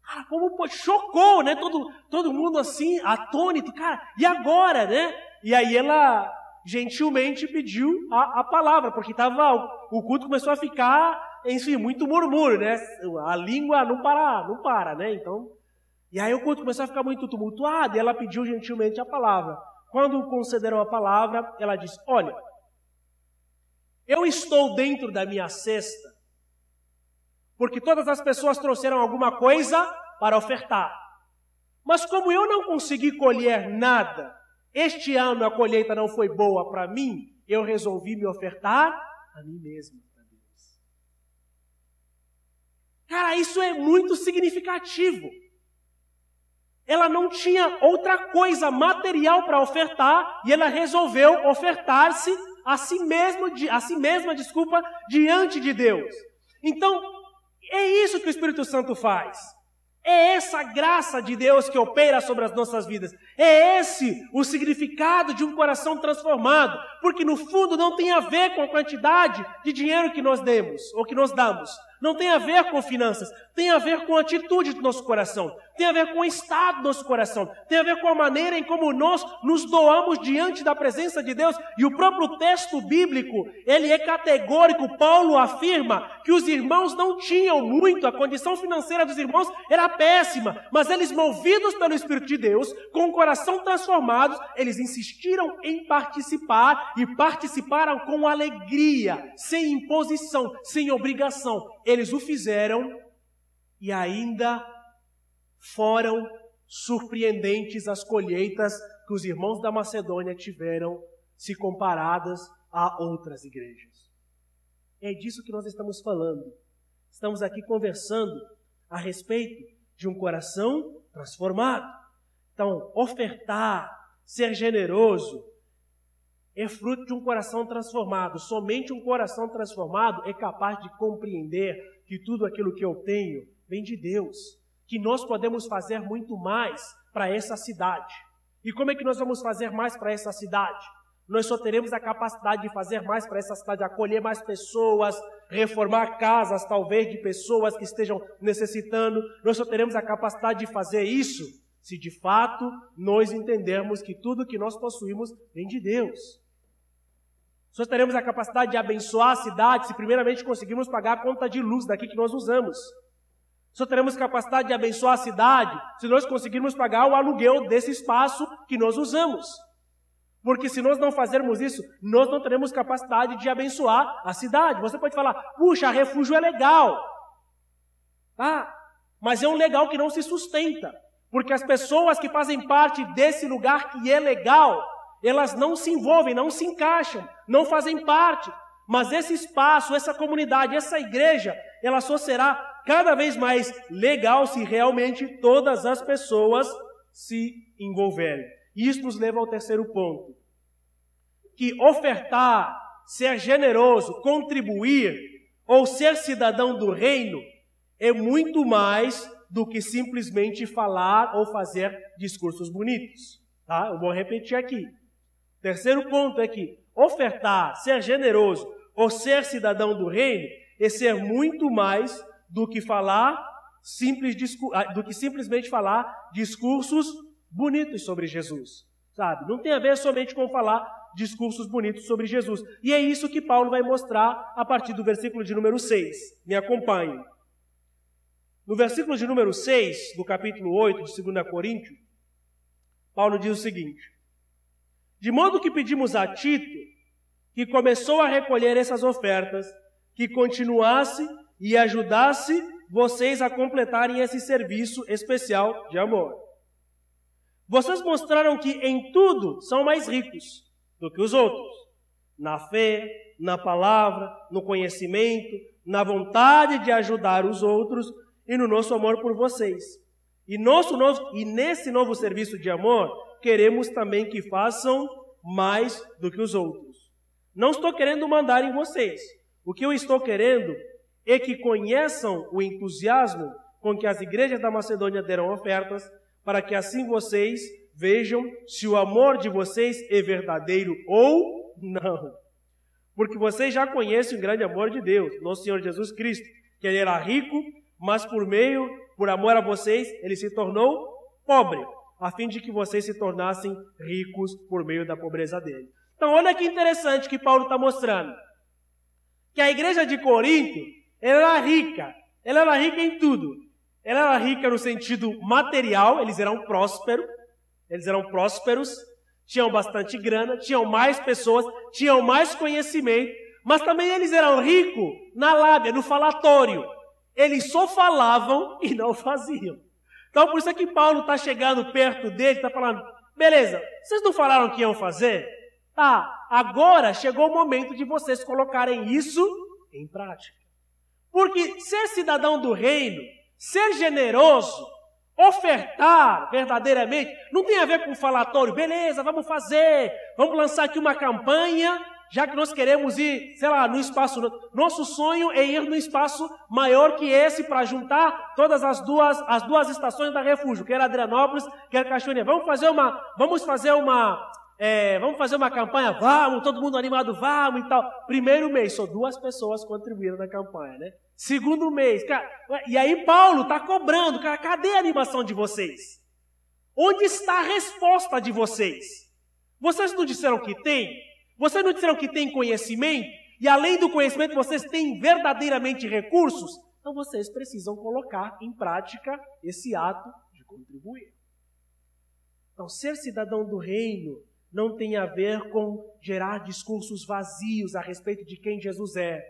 Cara, como chocou, né? Todo, todo mundo assim, atônito, cara, e agora, né? E aí ela gentilmente pediu a, a palavra, porque tava, o culto começou a ficar, enfim, muito murmúrio, né? A língua não para, não para, né? Então, e aí o culto começou a ficar muito tumultuado, e ela pediu gentilmente a palavra. Quando concederam a palavra, ela disse: Olha, eu estou dentro da minha cesta, porque todas as pessoas trouxeram alguma coisa para ofertar. Mas como eu não consegui colher nada, este ano a colheita não foi boa para mim, eu resolvi me ofertar a mim mesmo para Deus. Cara, isso é muito significativo. ela não tinha outra coisa material para ofertar e ela resolveu ofertar-se a si mesmo, a si mesma, desculpa, diante de Deus. Então, é isso que o Espírito Santo faz. É essa graça de Deus que opera sobre as nossas vidas. É esse o significado de um coração transformado, porque no fundo não tem a ver com a quantidade de dinheiro que nós demos ou que nós damos. Não tem a ver com finanças, tem a ver com a atitude do nosso coração, tem a ver com o estado do nosso coração, tem a ver com a maneira em como nós nos doamos diante da presença de Deus. E o próprio texto bíblico, ele é categórico. Paulo afirma que os irmãos não tinham muito, a condição financeira dos irmãos era péssima, mas eles movidos pelo Espírito de Deus, com o coração transformado, eles insistiram em participar e participaram com alegria, sem imposição, sem obrigação. Eles o fizeram e ainda foram surpreendentes as colheitas que os irmãos da Macedônia tiveram se comparadas a outras igrejas. É disso que nós estamos falando. Estamos aqui conversando a respeito de um coração transformado. Então, ofertar, ser generoso, é fruto de um coração transformado. Somente um coração transformado é capaz de compreender que tudo aquilo que eu tenho vem de Deus, que nós podemos fazer muito mais para essa cidade. E como é que nós vamos fazer mais para essa cidade? Nós só teremos a capacidade de fazer mais para essa cidade, acolher mais pessoas, reformar casas, talvez, de pessoas que estejam necessitando. Nós só teremos a capacidade de fazer isso se de fato nós entendermos que tudo que nós possuímos vem de Deus. Só teremos a capacidade de abençoar a cidade se primeiramente conseguirmos pagar a conta de luz daqui que nós usamos. Só teremos capacidade de abençoar a cidade se nós conseguirmos pagar o aluguel desse espaço que nós usamos. Porque se nós não fazermos isso, nós não teremos capacidade de abençoar a cidade. Você pode falar, puxa, refúgio é legal. Tá? Mas é um legal que não se sustenta. Porque as pessoas que fazem parte desse lugar que é legal, elas não se envolvem, não se encaixam, não fazem parte. Mas esse espaço, essa comunidade, essa igreja, ela só será cada vez mais legal se realmente todas as pessoas se envolverem. E isso nos leva ao terceiro ponto. Que ofertar, ser generoso, contribuir ou ser cidadão do reino é muito mais do que simplesmente falar ou fazer discursos bonitos. Tá? Eu vou repetir aqui. Terceiro ponto é que ofertar, ser generoso ou ser cidadão do reino é ser muito mais do que falar simples ah, do que simplesmente falar discursos bonitos sobre Jesus, sabe? Não tem a ver somente com falar discursos bonitos sobre Jesus. E é isso que Paulo vai mostrar a partir do versículo de número 6. Me acompanhe. No versículo de número 6, do capítulo 8 de 2 Coríntios, Paulo diz o seguinte: De modo que pedimos a Tito, que começou a recolher essas ofertas, que continuasse e ajudasse vocês a completarem esse serviço especial de amor. Vocês mostraram que em tudo são mais ricos do que os outros: na fé, na palavra, no conhecimento, na vontade de ajudar os outros e no nosso amor por vocês. E, nosso novo, e nesse novo serviço de amor, queremos também que façam mais do que os outros. Não estou querendo mandar em vocês. O que eu estou querendo e que conheçam o entusiasmo com que as igrejas da Macedônia deram ofertas, para que assim vocês vejam se o amor de vocês é verdadeiro ou não. Porque vocês já conhecem o grande amor de Deus, nosso Senhor Jesus Cristo, que ele era rico, mas por meio, por amor a vocês, ele se tornou pobre, a fim de que vocês se tornassem ricos por meio da pobreza dele. Então, olha que interessante que Paulo está mostrando. Que a igreja de Corinto era rica. Ela era rica em tudo. Ela era rica no sentido material, eles eram prósperos. Eles eram prósperos, tinham bastante grana, tinham mais pessoas, tinham mais conhecimento, mas também eles eram ricos na lábia, no falatório. Eles só falavam e não faziam. Então, por isso é que Paulo está chegando perto dele, está falando: beleza, vocês não falaram que iam fazer? Tá, agora chegou o momento de vocês colocarem isso em prática. Porque ser cidadão do reino, ser generoso, Ofertar verdadeiramente não tem a ver com falatório, beleza, vamos fazer, vamos lançar aqui uma campanha, já que nós queremos ir, sei lá, no espaço. Nosso sonho é ir no espaço maior que esse para juntar todas as duas, as duas estações da refúgio, quer Adrianópolis, quer Cachoeirinha. Vamos fazer uma, vamos fazer uma, é, vamos fazer uma campanha, vamos, todo mundo animado, vamos e tal. Primeiro mês, só duas pessoas contribuíram na campanha, né? Segundo mês, cara, e aí Paulo está cobrando, cara, cadê a animação de vocês? Onde está a resposta de vocês? Vocês não disseram que tem? Vocês não disseram que tem conhecimento? E além do conhecimento, vocês têm verdadeiramente recursos? Então vocês precisam colocar em prática esse ato de contribuir. Então, ser cidadão do reino não tem a ver com gerar discursos vazios a respeito de quem Jesus é.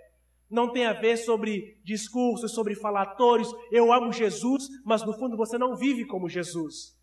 Não tem a ver sobre discursos, sobre falatórios. Eu amo Jesus, mas no fundo você não vive como Jesus.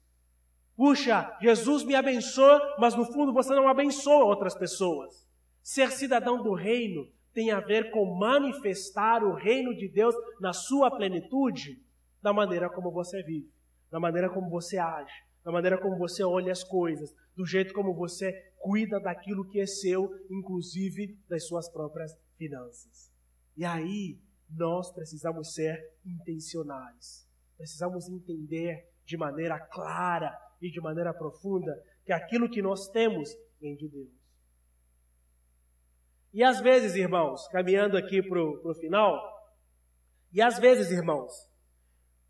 Puxa, Jesus me abençoa, mas no fundo você não abençoa outras pessoas. Ser cidadão do reino tem a ver com manifestar o reino de Deus na sua plenitude, da maneira como você vive, da maneira como você age, da maneira como você olha as coisas, do jeito como você cuida daquilo que é seu, inclusive das suas próprias finanças. E aí, nós precisamos ser intencionais. Precisamos entender de maneira clara e de maneira profunda que aquilo que nós temos vem de Deus. E às vezes, irmãos, caminhando aqui para o final, e às vezes, irmãos,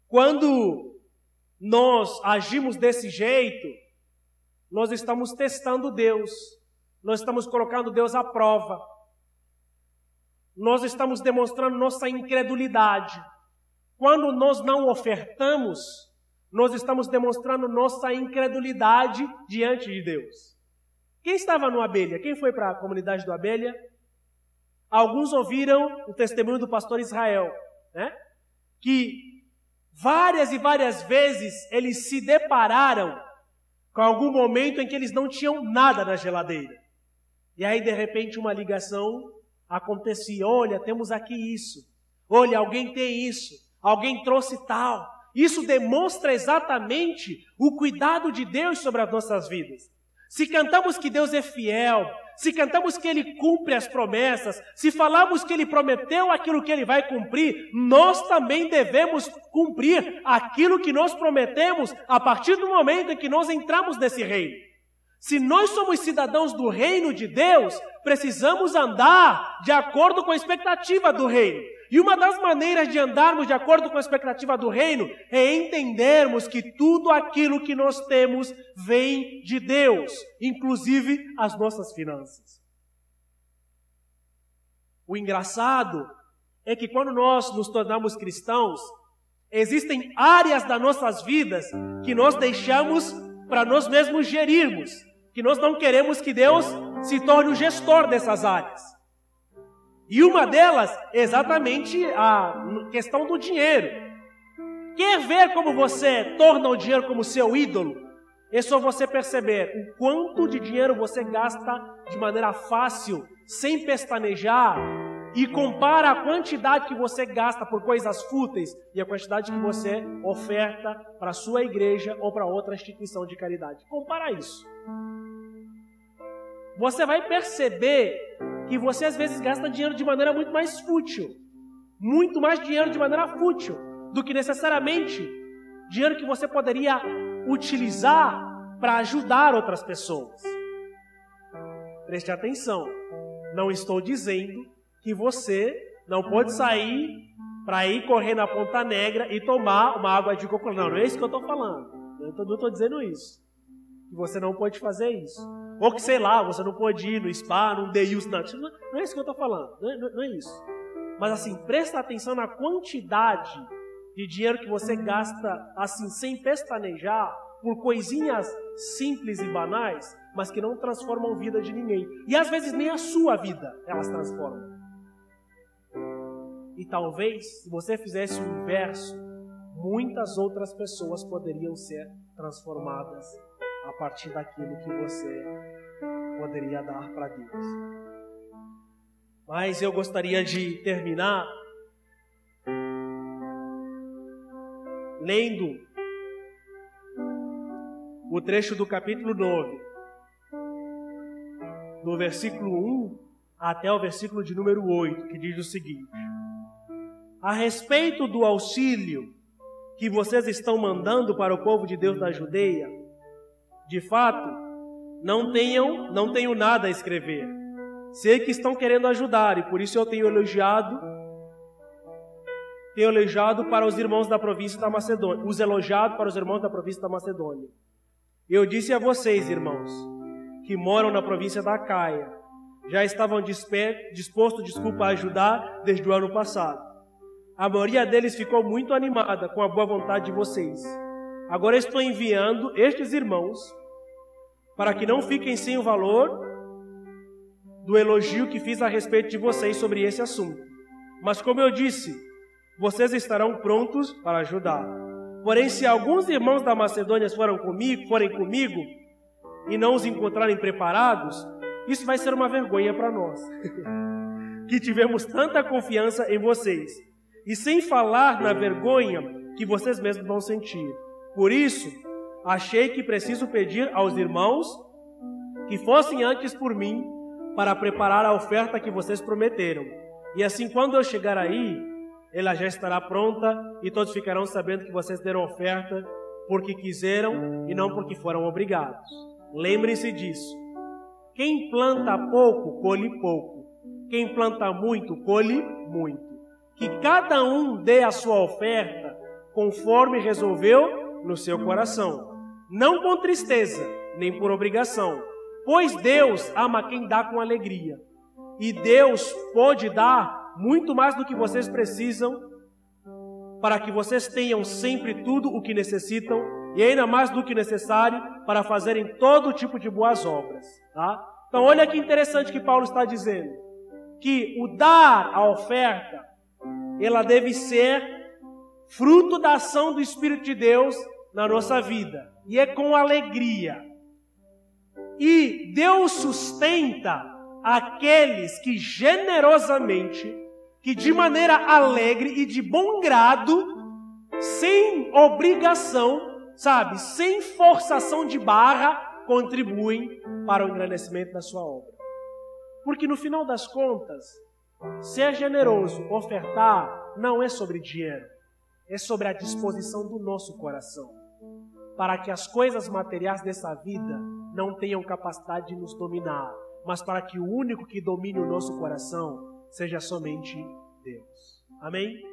quando nós agimos desse jeito, nós estamos testando Deus, nós estamos colocando Deus à prova, nós estamos demonstrando nossa incredulidade. Quando nós não ofertamos, nós estamos demonstrando nossa incredulidade diante de Deus. Quem estava no Abelha? Quem foi para a comunidade do Abelha? Alguns ouviram o testemunho do pastor Israel, né? Que várias e várias vezes eles se depararam com algum momento em que eles não tinham nada na geladeira. E aí, de repente, uma ligação acontecia: olha, temos aqui isso. Olha, alguém tem isso. Alguém trouxe tal. Isso demonstra exatamente o cuidado de Deus sobre as nossas vidas. Se cantamos que Deus é fiel, se cantamos que Ele cumpre as promessas, se falamos que Ele prometeu aquilo que Ele vai cumprir, nós também devemos cumprir aquilo que nós prometemos a partir do momento em que nós entramos nesse reino. Se nós somos cidadãos do reino de Deus, precisamos andar de acordo com a expectativa do reino. E uma das maneiras de andarmos de acordo com a expectativa do reino é entendermos que tudo aquilo que nós temos vem de Deus, inclusive as nossas finanças. O engraçado é que quando nós nos tornamos cristãos, existem áreas das nossas vidas que nós deixamos para nós mesmos gerirmos, que nós não queremos que Deus se torne o gestor dessas áreas. E uma delas exatamente a questão do dinheiro. Quer ver como você torna o dinheiro como seu ídolo? É só você perceber o quanto de dinheiro você gasta de maneira fácil, sem pestanejar, e compara a quantidade que você gasta por coisas fúteis e a quantidade que você oferta para a sua igreja ou para outra instituição de caridade. Compara isso. Você vai perceber que você às vezes gasta dinheiro de maneira muito mais fútil, muito mais dinheiro de maneira fútil do que necessariamente dinheiro que você poderia utilizar para ajudar outras pessoas. Preste atenção, não estou dizendo que você não pode sair para ir correr na Ponta Negra e tomar uma água de coco. Não, não é isso que eu estou falando. Eu não estou dizendo isso. Que você não pode fazer isso. Ou que, sei lá, você não pode ir no spa, num Deus, não. Não é isso que eu estou falando, não é, não é isso. Mas assim, presta atenção na quantidade de dinheiro que você gasta assim, sem pestanejar, por coisinhas simples e banais, mas que não transformam a vida de ninguém. E às vezes nem a sua vida elas transformam. E talvez, se você fizesse o inverso, muitas outras pessoas poderiam ser transformadas a partir daquilo que você poderia dar para Deus. Mas eu gostaria de terminar lendo o trecho do capítulo 9, do versículo 1 até o versículo de número 8, que diz o seguinte: A respeito do auxílio que vocês estão mandando para o povo de Deus da Judeia, de fato, não tenham, não tenho nada a escrever. Sei que estão querendo ajudar e por isso eu tenho elogiado tenho elogiado para os irmãos da província da Macedônia, os elogiado para os irmãos da província da Macedônia. Eu disse a vocês, irmãos, que moram na província da Caia, já estavam dispostos, desculpa, a ajudar desde o ano passado. A maioria deles ficou muito animada com a boa vontade de vocês. Agora estou enviando estes irmãos para que não fiquem sem o valor do elogio que fiz a respeito de vocês sobre esse assunto. Mas como eu disse, vocês estarão prontos para ajudar. Porém, se alguns irmãos da Macedônia foram comigo, forem comigo e não os encontrarem preparados, isso vai ser uma vergonha para nós, que tivemos tanta confiança em vocês, e sem falar na vergonha que vocês mesmos vão sentir. Por isso, achei que preciso pedir aos irmãos que fossem antes por mim para preparar a oferta que vocês prometeram. E assim, quando eu chegar aí, ela já estará pronta e todos ficarão sabendo que vocês deram oferta porque quiseram e não porque foram obrigados. Lembrem-se disso. Quem planta pouco, colhe pouco. Quem planta muito, colhe muito. Que cada um dê a sua oferta conforme resolveu no seu coração, não com tristeza, nem por obrigação, pois Deus ama quem dá com alegria. E Deus pode dar muito mais do que vocês precisam para que vocês tenham sempre tudo o que necessitam e ainda mais do que necessário para fazerem todo tipo de boas obras. Tá? Então, olha que interessante que Paulo está dizendo: que o dar a oferta, ela deve ser fruto da ação do Espírito de Deus na nossa vida, e é com alegria. E Deus sustenta aqueles que generosamente, que de maneira alegre e de bom grado, sem obrigação, sabe, sem forçação de barra, contribuem para o engrandecimento da sua obra. Porque no final das contas, ser generoso, ofertar, não é sobre dinheiro, é sobre a disposição do nosso coração, para que as coisas materiais dessa vida não tenham capacidade de nos dominar, mas para que o único que domine o nosso coração seja somente Deus. Amém?